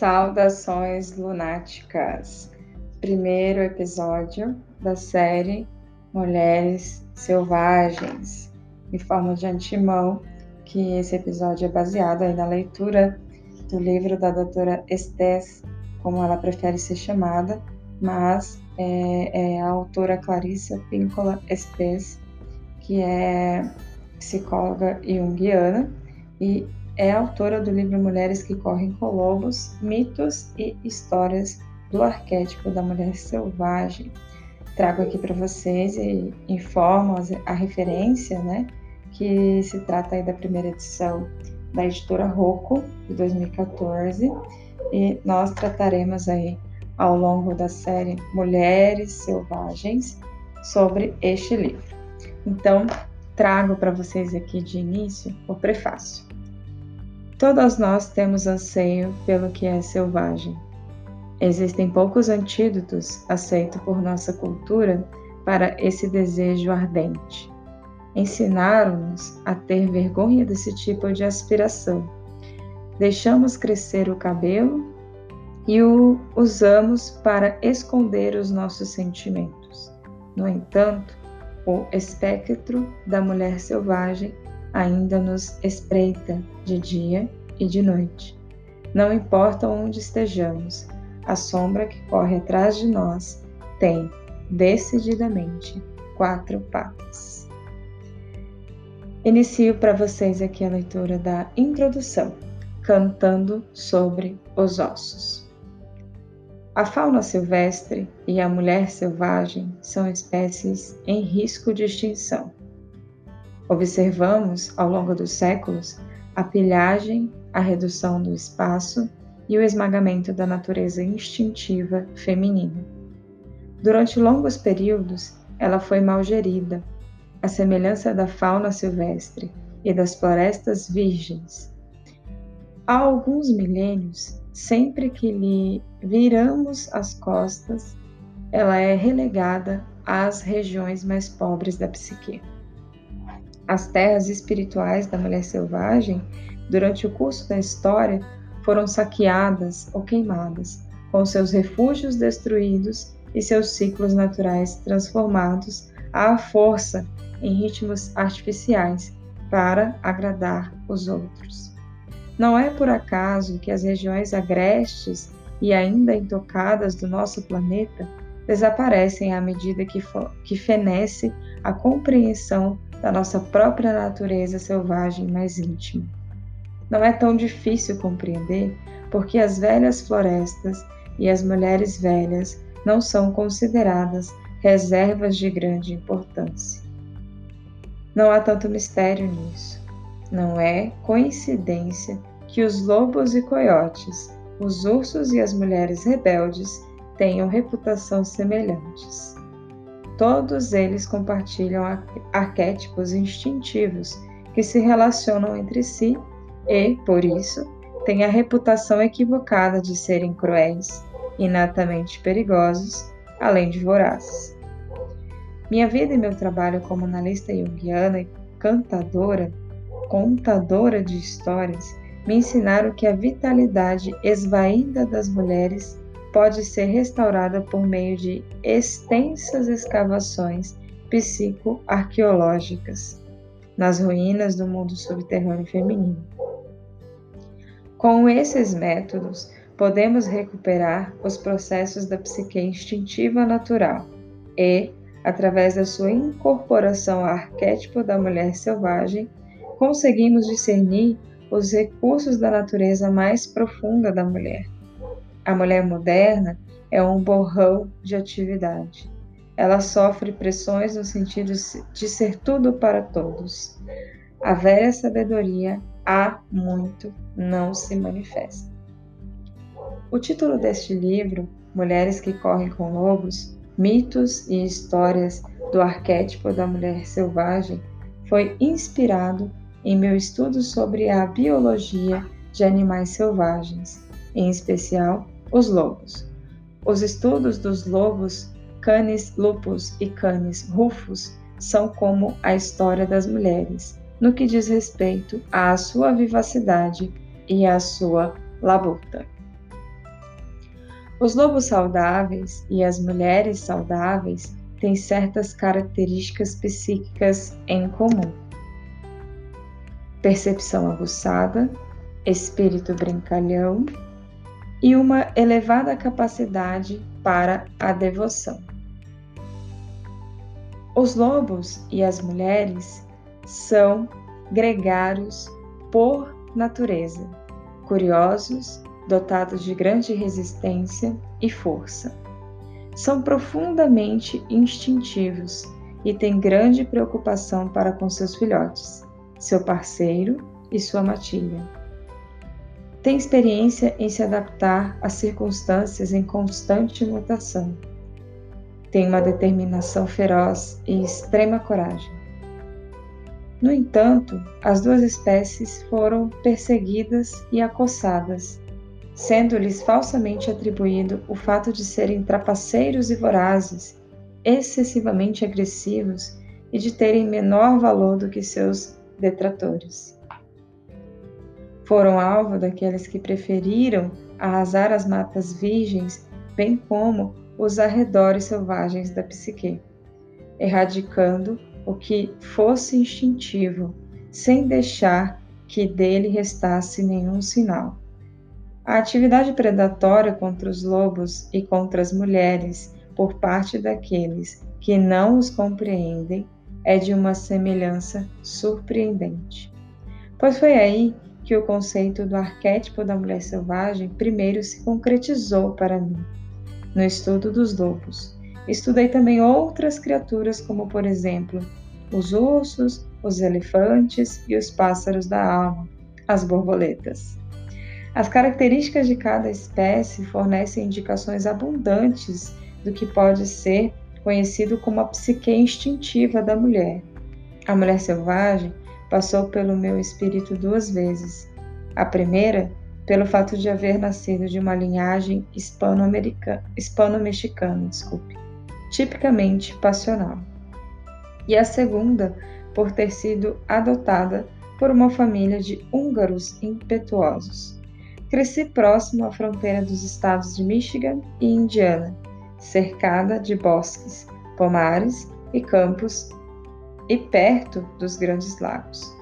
Saudações lunáticas! Primeiro episódio da série Mulheres Selvagens. Informo de antemão que esse episódio é baseado na leitura do livro da doutora Estés, como ela prefere ser chamada, mas é, é a autora Clarissa Píncola Estés, que é psicóloga junguiana e é autora do livro Mulheres que Correm com Lobos, Mitos e Histórias do Arquétipo da Mulher Selvagem. Trago aqui para vocês e informo a referência, né, que se trata aí da primeira edição da editora Rocco, de 2014, e nós trataremos aí ao longo da série Mulheres Selvagens sobre este livro. Então, trago para vocês aqui de início o prefácio. Todas nós temos anseio pelo que é selvagem. Existem poucos antídotos aceitos por nossa cultura para esse desejo ardente. Ensinaram-nos a ter vergonha desse tipo de aspiração. Deixamos crescer o cabelo e o usamos para esconder os nossos sentimentos. No entanto, o espectro da mulher selvagem ainda nos espreita de dia e de noite. Não importa onde estejamos, a sombra que corre atrás de nós tem, decididamente, quatro patas. Inicio para vocês aqui a leitura da introdução, cantando sobre os ossos. A fauna silvestre e a mulher selvagem são espécies em risco de extinção. Observamos, ao longo dos séculos, a pilhagem, a redução do espaço e o esmagamento da natureza instintiva feminina. Durante longos períodos, ela foi mal gerida, à semelhança da fauna silvestre e das florestas virgens. Há alguns milênios, sempre que lhe viramos as costas, ela é relegada às regiões mais pobres da psique. As terras espirituais da mulher selvagem, durante o curso da história, foram saqueadas ou queimadas, com seus refúgios destruídos e seus ciclos naturais transformados à força em ritmos artificiais para agradar os outros. Não é por acaso que as regiões agrestes e ainda intocadas do nosso planeta desaparecem à medida que, que fenece a compreensão da nossa própria natureza selvagem mais íntima. Não é tão difícil compreender porque as velhas florestas e as mulheres velhas não são consideradas reservas de grande importância. Não há tanto mistério nisso. Não é coincidência que os lobos e coiotes, os ursos e as mulheres rebeldes tenham reputação semelhantes. Todos eles compartilham arquétipos instintivos que se relacionam entre si e, por isso, têm a reputação equivocada de serem cruéis, inatamente perigosos, além de vorazes. Minha vida e meu trabalho como analista junguiana e cantadora, contadora de histórias, me ensinaram que a vitalidade esvaída das mulheres pode ser restaurada por meio de extensas escavações psicoarqueológicas nas ruínas do mundo subterrâneo feminino. Com esses métodos, podemos recuperar os processos da psique instintiva natural e, através da sua incorporação ao arquétipo da mulher selvagem, conseguimos discernir os recursos da natureza mais profunda da mulher a mulher moderna é um borrão de atividade. Ela sofre pressões no sentido de ser tudo para todos. A velha sabedoria há muito não se manifesta. O título deste livro, Mulheres que Correm com Lobos, Mitos e Histórias do Arquétipo da Mulher Selvagem, foi inspirado em meu estudo sobre a biologia de animais selvagens, em especial os lobos. Os estudos dos lobos Canis lupus e Canis rufus são como a história das mulheres, no que diz respeito à sua vivacidade e à sua labuta. Os lobos saudáveis e as mulheres saudáveis têm certas características psíquicas em comum: percepção aguçada, espírito brincalhão e uma elevada capacidade para a devoção. Os lobos e as mulheres são gregários por natureza, curiosos, dotados de grande resistência e força. São profundamente instintivos e têm grande preocupação para com seus filhotes, seu parceiro e sua matilha. Têm experiência em se adaptar a circunstâncias em constante mutação. Têm uma determinação feroz e extrema coragem. No entanto, as duas espécies foram perseguidas e acossadas, sendo-lhes falsamente atribuído o fato de serem trapaceiros e vorazes, excessivamente agressivos e de terem menor valor do que seus detratores. Foram alvo daqueles que preferiram arrasar as matas virgens, bem como os arredores selvagens da psique, erradicando o que fosse instintivo, sem deixar que dele restasse nenhum sinal. A atividade predatória contra os lobos e contra as mulheres por parte daqueles que não os compreendem é de uma semelhança surpreendente. Pois foi aí que o conceito do arquétipo da mulher selvagem primeiro se concretizou para mim, no estudo dos lobos. Estudei também outras criaturas, como por exemplo os ursos, os elefantes e os pássaros da alma, as borboletas. As características de cada espécie fornecem indicações abundantes do que pode ser conhecido como a psique instintiva da mulher. A mulher selvagem passou pelo meu espírito duas vezes. A primeira, pelo fato de haver nascido de uma linhagem hispano-mexicana, hispano desculpe, tipicamente passional. E a segunda, por ter sido adotada por uma família de húngaros impetuosos. Cresci próximo à fronteira dos estados de Michigan e Indiana cercada de bosques, pomares e campos, e perto dos grandes lagos.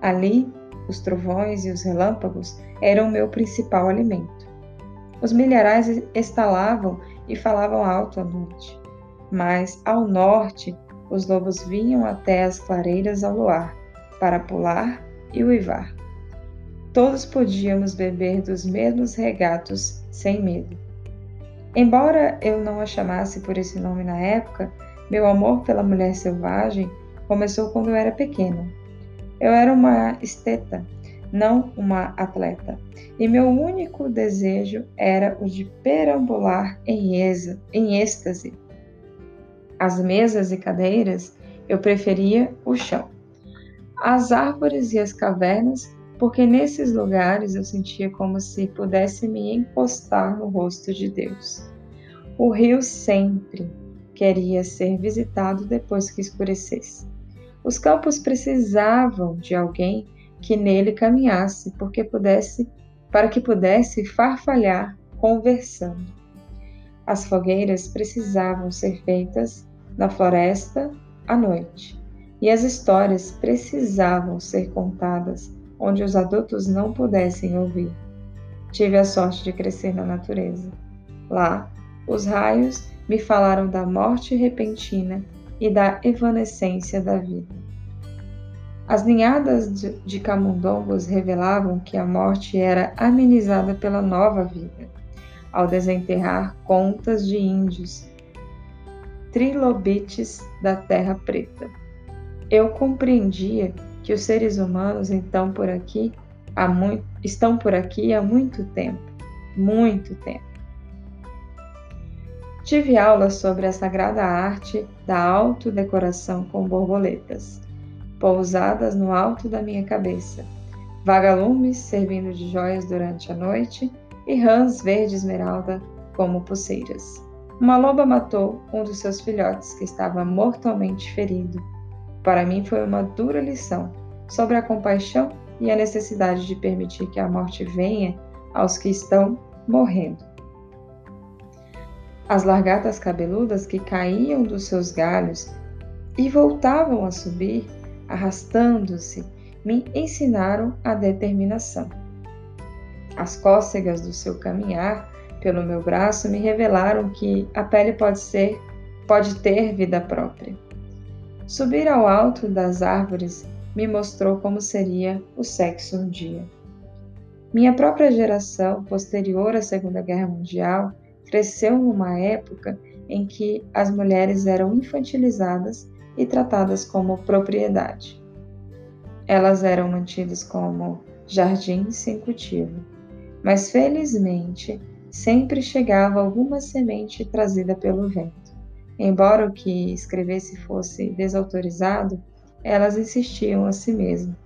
Ali, os trovões e os relâmpagos eram meu principal alimento. Os milharais estalavam e falavam alto à noite, mas ao norte os lobos vinham até as clareiras ao luar para pular e uivar. Todos podíamos beber dos mesmos regatos sem medo. Embora eu não a chamasse por esse nome na época, meu amor pela mulher selvagem começou quando eu era pequena. Eu era uma esteta, não uma atleta, e meu único desejo era o de perambular em, em êxtase. As mesas e cadeiras eu preferia o chão. As árvores e as cavernas, porque nesses lugares eu sentia como se pudesse me encostar no rosto de Deus. O rio sempre queria ser visitado depois que escurecesse. Os campos precisavam de alguém que nele caminhasse, porque pudesse, para que pudesse farfalhar conversando. As fogueiras precisavam ser feitas na floresta à noite, e as histórias precisavam ser contadas onde os adultos não pudessem ouvir. Tive a sorte de crescer na natureza. Lá, os raios me falaram da morte repentina e da evanescência da vida. As ninhadas de camundongos revelavam que a morte era amenizada pela nova vida, ao desenterrar contas de índios, trilobites da terra preta. Eu compreendia que os seres humanos então por aqui há muito, estão por aqui há muito tempo, muito tempo. Tive aulas sobre a sagrada arte da autodecoração com borboletas, pousadas no alto da minha cabeça, vagalumes servindo de joias durante a noite e rãs verde esmeralda como pulseiras. Uma loba matou um dos seus filhotes que estava mortalmente ferido. Para mim foi uma dura lição sobre a compaixão e a necessidade de permitir que a morte venha aos que estão morrendo. As largatas cabeludas que caíam dos seus galhos e voltavam a subir, arrastando-se, me ensinaram a determinação. As cócegas do seu caminhar pelo meu braço me revelaram que a pele pode ser, pode ter vida própria. Subir ao alto das árvores me mostrou como seria o sexo um dia. Minha própria geração, posterior à Segunda Guerra Mundial, cresceu numa época em que as mulheres eram infantilizadas e tratadas como propriedade. Elas eram mantidas como jardins sem cultivo, mas felizmente sempre chegava alguma semente trazida pelo vento. Embora o que escrevesse fosse desautorizado, elas insistiam a si mesmas.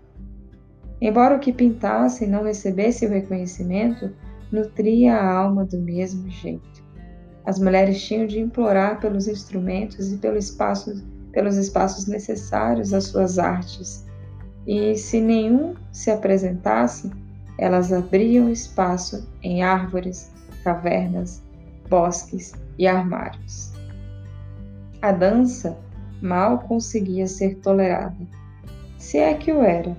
Embora o que pintasse não recebesse o reconhecimento, nutria a alma do mesmo jeito. As mulheres tinham de implorar pelos instrumentos e pelo espaço, pelos espaços necessários às suas artes, e se nenhum se apresentasse, elas abriam espaço em árvores, cavernas, bosques e armários. A dança mal conseguia ser tolerada, se é que o era,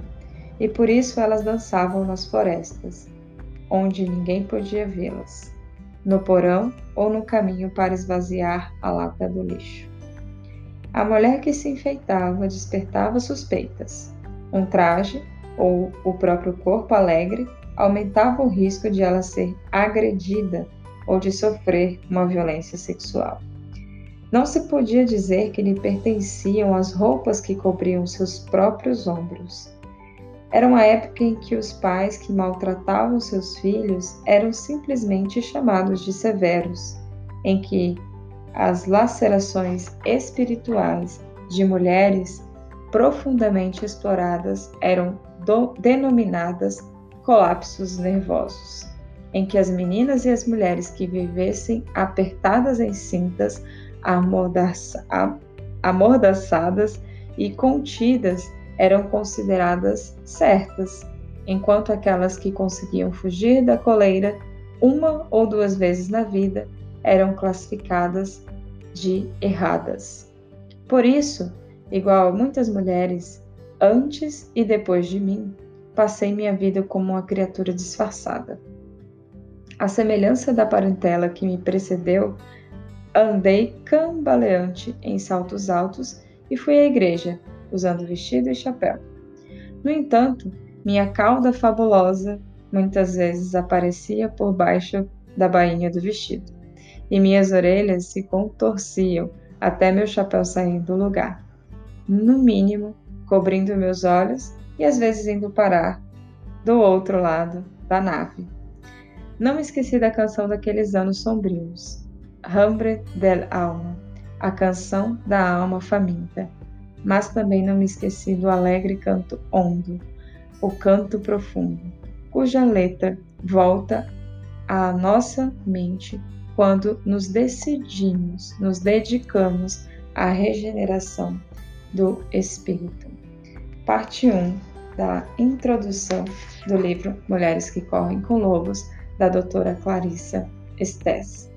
e por isso elas dançavam nas florestas, onde ninguém podia vê-las, no porão ou no caminho para esvaziar a lata do lixo. A mulher que se enfeitava despertava suspeitas. Um traje ou o próprio corpo alegre aumentava o risco de ela ser agredida ou de sofrer uma violência sexual. Não se podia dizer que lhe pertenciam as roupas que cobriam seus próprios ombros. Era uma época em que os pais que maltratavam seus filhos eram simplesmente chamados de severos, em que as lacerações espirituais de mulheres profundamente exploradas eram denominadas colapsos nervosos, em que as meninas e as mulheres que vivessem apertadas em cintas, amordaçadas e contidas eram consideradas certas, enquanto aquelas que conseguiam fugir da coleira uma ou duas vezes na vida eram classificadas de erradas. Por isso, igual a muitas mulheres, antes e depois de mim, passei minha vida como uma criatura disfarçada. À semelhança da parentela que me precedeu, andei cambaleante em saltos altos e fui à igreja, usando vestido e chapéu. No entanto, minha cauda fabulosa muitas vezes aparecia por baixo da bainha do vestido, e minhas orelhas se contorciam até meu chapéu sair do lugar no mínimo, cobrindo meus olhos e às vezes indo parar do outro lado da nave. Não me esqueci da canção daqueles anos sombrios, Hambre del Alma, a canção da alma faminta, mas também não me esqueci do alegre canto hondo, o canto profundo, cuja letra volta à nossa mente quando nos decidimos, nos dedicamos à regeneração do Espírito. Parte 1 da introdução do livro Mulheres que Correm com Lobos, da doutora Clarissa Estes.